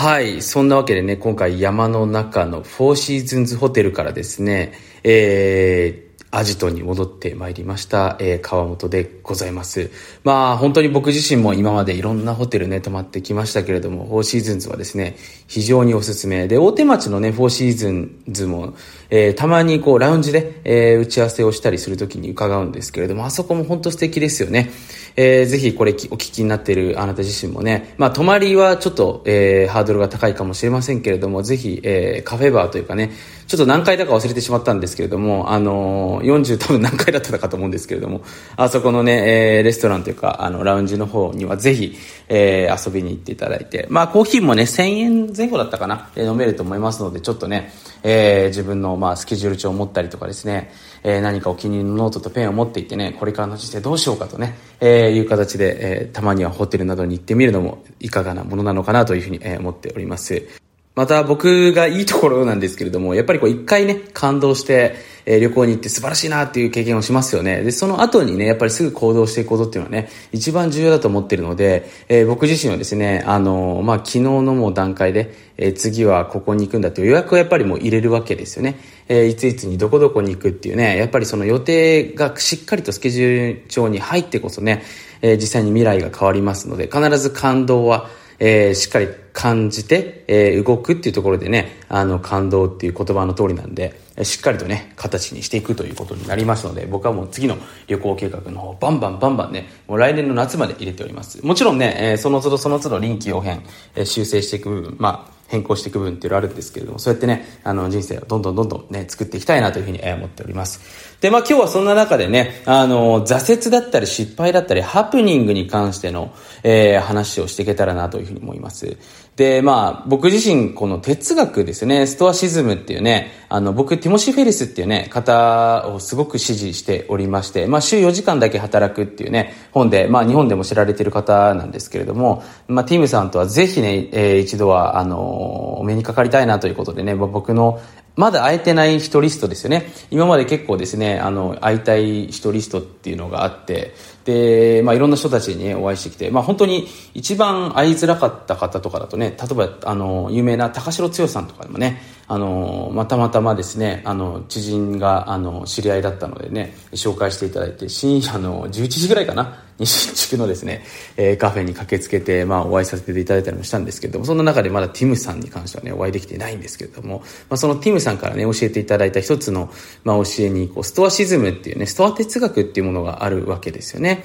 はい。そんなわけでね、今回山の中のフォーシーズンズホテルからですね、えー、アジトに戻ってまいりました、えー、川本でございます。まあ本当に僕自身も今までいろんなホテルね泊まってきましたけれども、フォーシーズンズはですね、非常におすすめで、大手町のね、フォーシーズンズも、えー、たまにこうラウンジで、えー、打ち合わせをしたりするときに伺うんですけれども、あそこも本当素敵ですよね。えー、ぜひこれお聞きになっているあなた自身もね、まあ泊まりはちょっと、えー、ハードルが高いかもしれませんけれども、ぜひ、えー、カフェバーというかね、ちょっと何回だか忘れてしまったんですけれども、あのー、40多分何回だったかと思うんですけれども、あそこのね、えー、レストランというか、あの、ラウンジの方にはぜひ、えー、遊びに行っていただいて、まあ、コーヒーもね、1000円前後だったかな、えー、飲めると思いますので、ちょっとね、えー、自分の、まあ、スケジュール帳を持ったりとかですね、えー、何かお気に入りのノートとペンを持っていってね、これからの人生どうしようかとね、えー、いう形で、えー、たまにはホテルなどに行ってみるのもいかがなものなのかなというふうに、えー、思っております。また僕がいいところなんですけれども、やっぱりこう一回ね、感動して、え、旅行に行って素晴らしいなっていう経験をしますよね。で、その後にね、やっぱりすぐ行動していくことっていうのはね、一番重要だと思ってるので、えー、僕自身はですね、あのー、まあ、昨日のもう段階で、え次はここに行くんだっていう予約をやっぱりもう入れるわけですよね。えいついつにどこどこに行くっていうね、やっぱりその予定がしっかりとスケジュール帳に入ってこそね、え実際に未来が変わりますので、必ず感動は、え、しっかり感じて、え、動くっていうところでね、あの、感動っていう言葉の通りなんで、しっかりとね、形にしていくということになりますので、僕はもう次の旅行計画の方、バンバンバンバンね、もう来年の夏まで入れております。もちろんね、え、その都度その都度臨機応変、え、修正していく部分、まあ、変更していく部分っていうのあるんですけれども、そうやってね、あの、人生をどんどんどんどんね、作っていきたいなというふうに思っております。で、まあ今日はそんな中でね、あの、挫折だったり失敗だったり、ハプニングに関しての、えー、話をしていけたらなというふうに思います。で、まあ、僕自身、この哲学ですね、ストアシズムっていうね、あの、僕、ティモシー・フェリスっていうね、方をすごく支持しておりまして、まあ、週4時間だけ働くっていうね、本で、まあ、日本でも知られてる方なんですけれども、まあ、ティムさんとはぜひね、えー、一度は、あの、お目にかかりたいなということでね、ま僕のまだ会えてない人リストですよね。今まで結構ですね、あの、会いたい人リストっていうのがあって、で、まあ、いろんな人たちに、ね、お会いしてきて、まあ、本当に一番会いづらかった方とかだとね、例えば、あの、有名な高城剛さんとかでもね、あの、またまたまですね、あの、知人が、あの、知り合いだったのでね、紹介していただいて、深夜の11時ぐらいかな、西地区のですね、えー、カフェに駆けつけて、まあ、お会いさせていただいたりもしたんですけども、そんな中でまだティムさんに関してはね、お会いできてないんですけれども、まあ、そのティムさんからね、教えていただいた一つの、まあ、教えに、こう、ストアシズムっていうね、ストア哲学っていうものがあるわけですよね。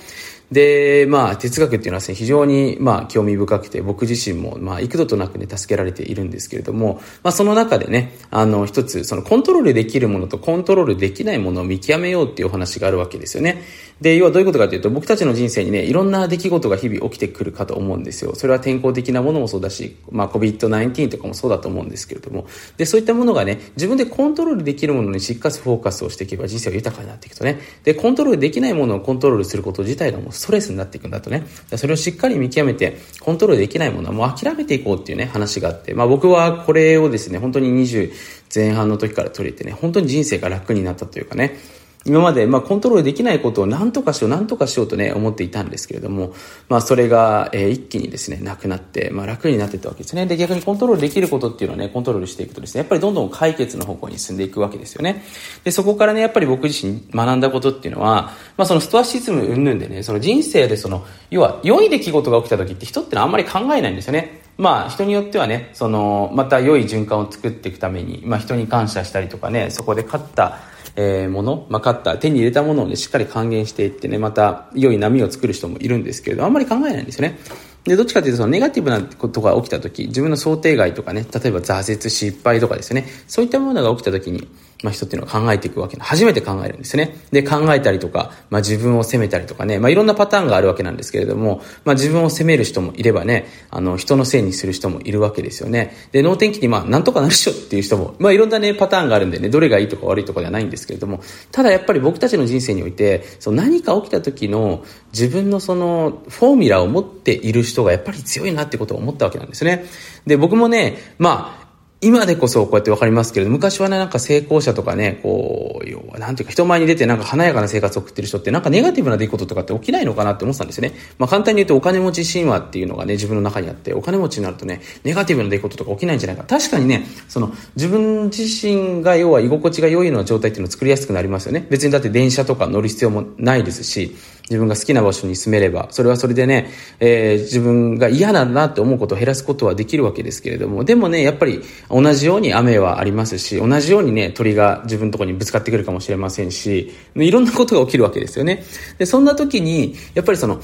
で、まあ、哲学っていうのはですね、非常に、まあ、興味深くて、僕自身も、まあ、幾度となくね、助けられているんですけれども、まあ、その中でね、あの、一つ、その、コントロールできるものとコントロールできないものを見極めようっていうお話があるわけですよね。で、要はどういうことかというと、僕たちの人生にね、いろんな出来事が日々起きてくるかと思うんですよ。それは天候的なものもそうだし、まあ、COVID-19 とかもそうだと思うんですけれども、で、そういったものがね、自分でコントロールできるものにしっかりフォーカスをしていけば人生は豊かになっていくとね。で、コントロールできないものをコントロールすること自体がもうストレスになっていくんだとね。それをしっかり見極めて、コントロールできないものはもう諦めていこうっていうね、話があって、まあ僕はこれをですね、本当に20前半の時から取れてね、本当に人生が楽になったというかね、今まで、まあ、コントロールできないことを何とかしよう、何とかしようとね、思っていたんですけれども、まあ、それが、えー、一気にですね、なくなって、まあ、楽になってったわけですね。で、逆にコントロールできることっていうのはね、コントロールしていくとですね、やっぱりどんどん解決の方向に進んでいくわけですよね。で、そこからね、やっぱり僕自身学んだことっていうのは、まあ、そのストアシズム云々でね、その人生でその、要は、良い出来事が起きた時って人ってのはあんまり考えないんですよね。まあ、人によってはね、その、また良い循環を作っていくために、まあ、人に感謝したりとかね、そこで勝った、えー、もの、まあ、買った、手に入れたものをね、しっかり還元していってね、また良い波を作る人もいるんですけれど、あんまり考えないんですよね。で、どっちかというと、そのネガティブなことが起きた時、自分の想定外とかね、例えば挫折、失敗とかですね、そういったものが起きたときに、まあ、人っていうのは考えていくわけ初めて考えるんですね。で、考えたりとか、まあ、自分を責めたりとかね、まあ、いろんなパターンがあるわけなんですけれども、まあ、自分を責める人もいればね、あの、人のせいにする人もいるわけですよね。で、脳天気に、まあ、なんとかなるっしょっていう人も、まあ、いろんなね、パターンがあるんでね、どれがいいとか悪いとかではないんですけれども、ただやっぱり僕たちの人生において、その何か起きた時の自分のその、フォーミュラを持っている人がやっぱり強いなってことを思ったわけなんですね。で、僕もね、まあ、今でこそこうやってわかりますけれど、昔はね、なんか成功者とかね、こう、要は、なんていうか、人前に出てなんか華やかな生活を送ってる人って、なんかネガティブな出来事とかって起きないのかなって思ってたんですよね。まあ簡単に言うとお金持ち神話っていうのがね、自分の中にあって、お金持ちになるとね、ネガティブな出来事とか起きないんじゃないか。確かにね、その、自分自身が要は居心地が良いような状態っていうのを作りやすくなりますよね。別にだって電車とか乗る必要もないですし、自分が好きな場所に住めれば、それはそれでね、えー、自分が嫌だなって思うことを減らすことはできるわけですけれども、でもね、やっぱり同じように雨はありますし、同じようにね、鳥が自分のところにぶつかってくるかもしれませんし、いろんなことが起きるわけですよね。で、そんな時に、やっぱりその、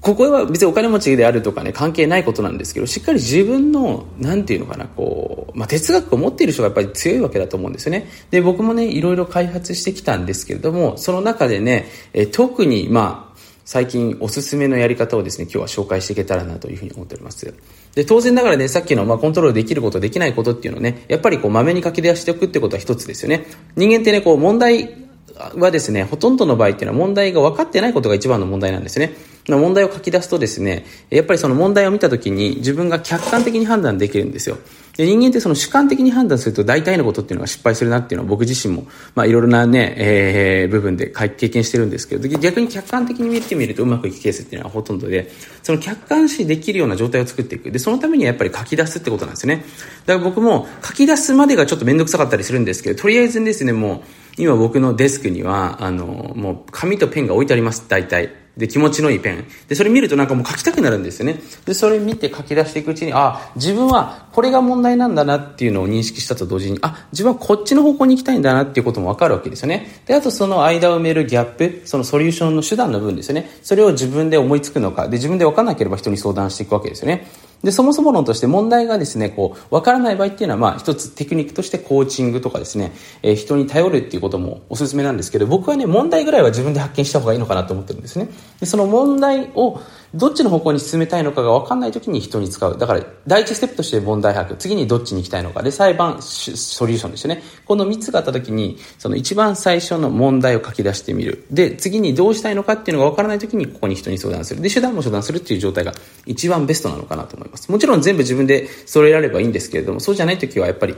ここは別にお金持ちであるとかね、関係ないことなんですけど、しっかり自分の、なんていうのかな、こう、まあ、哲学を持っている人がやっぱり強いわけだと思うんですよね。で、僕もね、いろいろ開発してきたんですけれども、その中でね、え特に、まあ、最近おすすめのやり方をですね、今日は紹介していけたらなというふうに思っております。で、当然ながらね、さっきの、まあ、コントロールできること、できないことっていうのね、やっぱりこう、まめに書き出しておくってことは一つですよね。人間ってね、こう、問題はですね、ほとんどの場合っていうのは問題が分かってないことが一番の問題なんですね。の問題を書き出すとですね、やっぱりその問題を見たときに自分が客観的に判断できるんですよ。で人間ってその主観的に判断すると大体のことっていうのが失敗するなっていうのは僕自身も、まあいろいろなね、えー、部分で経験してるんですけど、逆に客観的に見てみるとうまくいくケースっていうのはほとんどで、その客観視できるような状態を作っていく。で、そのためにはやっぱり書き出すってことなんですね。だから僕も書き出すまでがちょっとめんどくさかったりするんですけど、とりあえずですね、もう、今僕のデスクには、あの、もう紙とペンが置いてあります、大体。で、気持ちのいいペン。で、それ見るとなんかもう書きたくなるんですよね。で、それ見て書き出していくうちに、あ、自分はこれが問題なんだなっていうのを認識したと同時に、あ、自分はこっちの方向に行きたいんだなっていうこともわかるわけですよね。で、あとその間を埋めるギャップ、そのソリューションの手段の部分ですよね。それを自分で思いつくのか、で、自分でわかんなければ人に相談していくわけですよね。で、そもそも論として問題がですね、こう、わからない場合っていうのは、まあ、一つテクニックとしてコーチングとかですね、えー、人に頼るっていうこともおすすめなんですけど、僕はね、問題ぐらいは自分で発見した方がいいのかなと思ってるんですね。で、その問題をどっちの方向に進めたいのかが分かんない時に人に使う。だから、第一ステップとして問題把握。次にどっちに行きたいのか。で、裁判、ソリューションですよね。この3つがあった時に、その一番最初の問題を書き出してみる。で、次にどうしたいのかっていうのが分からない時に、ここに人に相談する。で、手段も相談するっていう状態が一番ベストなのかなと思います。もちろん全部自分で揃えられればいいんですけれども、そうじゃない時はやっぱり、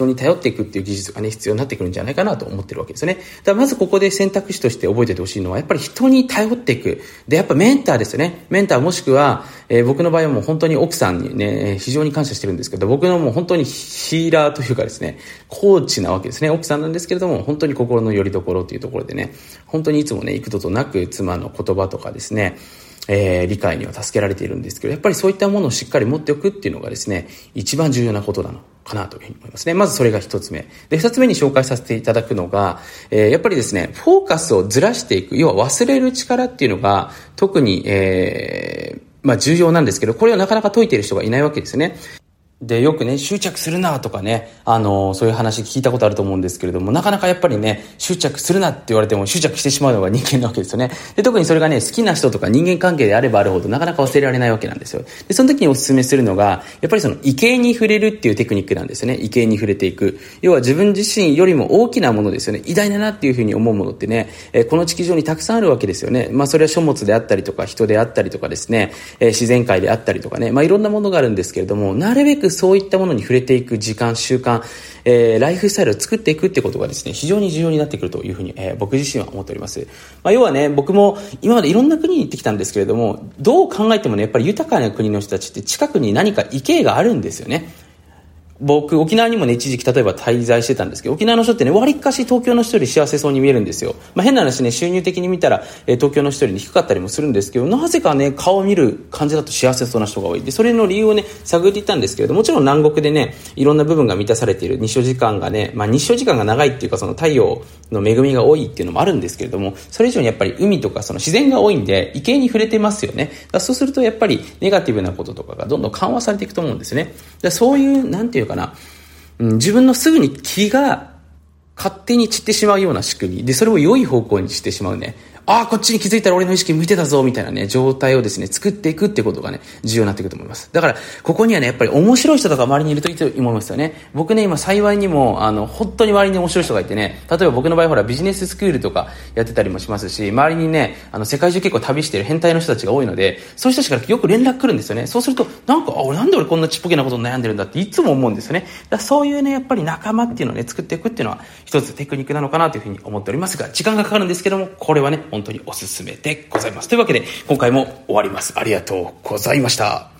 人に頼っていくっていう技術がね、必要になってくるんじゃないかなと思ってるわけですね。だからまずここで選択肢として覚えててほしいのは、やっぱり人に頼っていく。で、やっぱメンターですよね。メンターもしくは、えー、僕の場合はもう本当に奥さんにね、非常に感謝してるんですけど、僕のもう本当にヒーラーというかですね、コーチなわけですね。奥さんなんですけれども、本当に心の拠り所というところでね、本当にいつもね、幾度となく妻の言葉とかですね、えー、理解には助けられているんですけど、やっぱりそういったものをしっかり持っておくっていうのがですね、一番重要なことなのかなというふうに思いますね。まずそれが一つ目。で、二つ目に紹介させていただくのが、えー、やっぱりですね、フォーカスをずらしていく、要は忘れる力っていうのが、特に、えー、まあ重要なんですけど、これをなかなか解いている人がいないわけですね。で、よくね、執着するなとかね、あの、そういう話聞いたことあると思うんですけれども、なかなかやっぱりね、執着するなって言われても執着してしまうのが人間なわけですよね。で、特にそれがね、好きな人とか人間関係であればあるほどなかなか忘れられないわけなんですよ。で、その時にお勧めするのが、やっぱりその、畏敬に触れるっていうテクニックなんですよね。畏敬に触れていく。要は自分自身よりも大きなものですよね。偉大だなっていうふうに思うものってね、えこの地球上にたくさんあるわけですよね。まあ、それは書物であったりとか、人であったりとかですね、え自然界であったりとかね、まあ、いろんなものがあるんですけれども、なるべくそういったものに触れていく時間、習慣、えー、ライフスタイルを作っていくってことがですね、非常に重要になってくるというふうに、えー、僕自身は思っております。まあ、要はね、僕も今までいろんな国に行ってきたんですけれども、どう考えてもね、やっぱり豊かな国の人たちって近くに何か池があるんですよね。僕、沖縄にもね、一時期例えば滞在してたんですけど、沖縄の人ってね、割かし東京の人より幸せそうに見えるんですよ。まあ、変な話ね、収入的に見たら、えー、東京の人より低かったりもするんですけど、なぜかね、顔を見る感じだと幸せそうな人が多い。で、それの理由をね、探っていったんですけれどもちろん南国でね、いろんな部分が満たされている、日照時間がね、まあ、日照時間が長いっていうか、その太陽の恵みが多いっていうのもあるんですけれども、それ以上にやっぱり海とかその自然が多いんで、池に触れてますよね。そうするとやっぱりネガティブなこととかがどんどん緩和されていくと思うんですね。そういう、なんていうかな、うん、自分のすぐに気が勝手に散ってしまうような仕組み。で、それを良い方向にしてしまうね。ああ、こっちに気づいたら俺の意識向いてたぞ、みたいなね、状態をですね、作っていくってことがね、重要になってくると思います。だから、ここにはね、やっぱり面白い人とか周りにいるといいと思いますよね。僕ね、今幸いにも、あの、本当に周りに面白い人がいてね、例えば僕の場合ほら、ビジネススクールとかやってたりもしますし、周りにね、あの、世界中結構旅してる変態の人たちが多いので、そういう人たちからよく連絡来るんですよね。そうすると、なんか、あ、俺なんで俺こんなちっぽけなこと悩んでるんだっていつも思うんですよね。だそういうね、やっぱり仲間っていうのをね、作っていくっていうのは、一つテクニックなのかなというふうに思っておりますが、時間がかかるんですけども、これはね、本当におすすめでございます。というわけで、今回も終わります。ありがとうございました。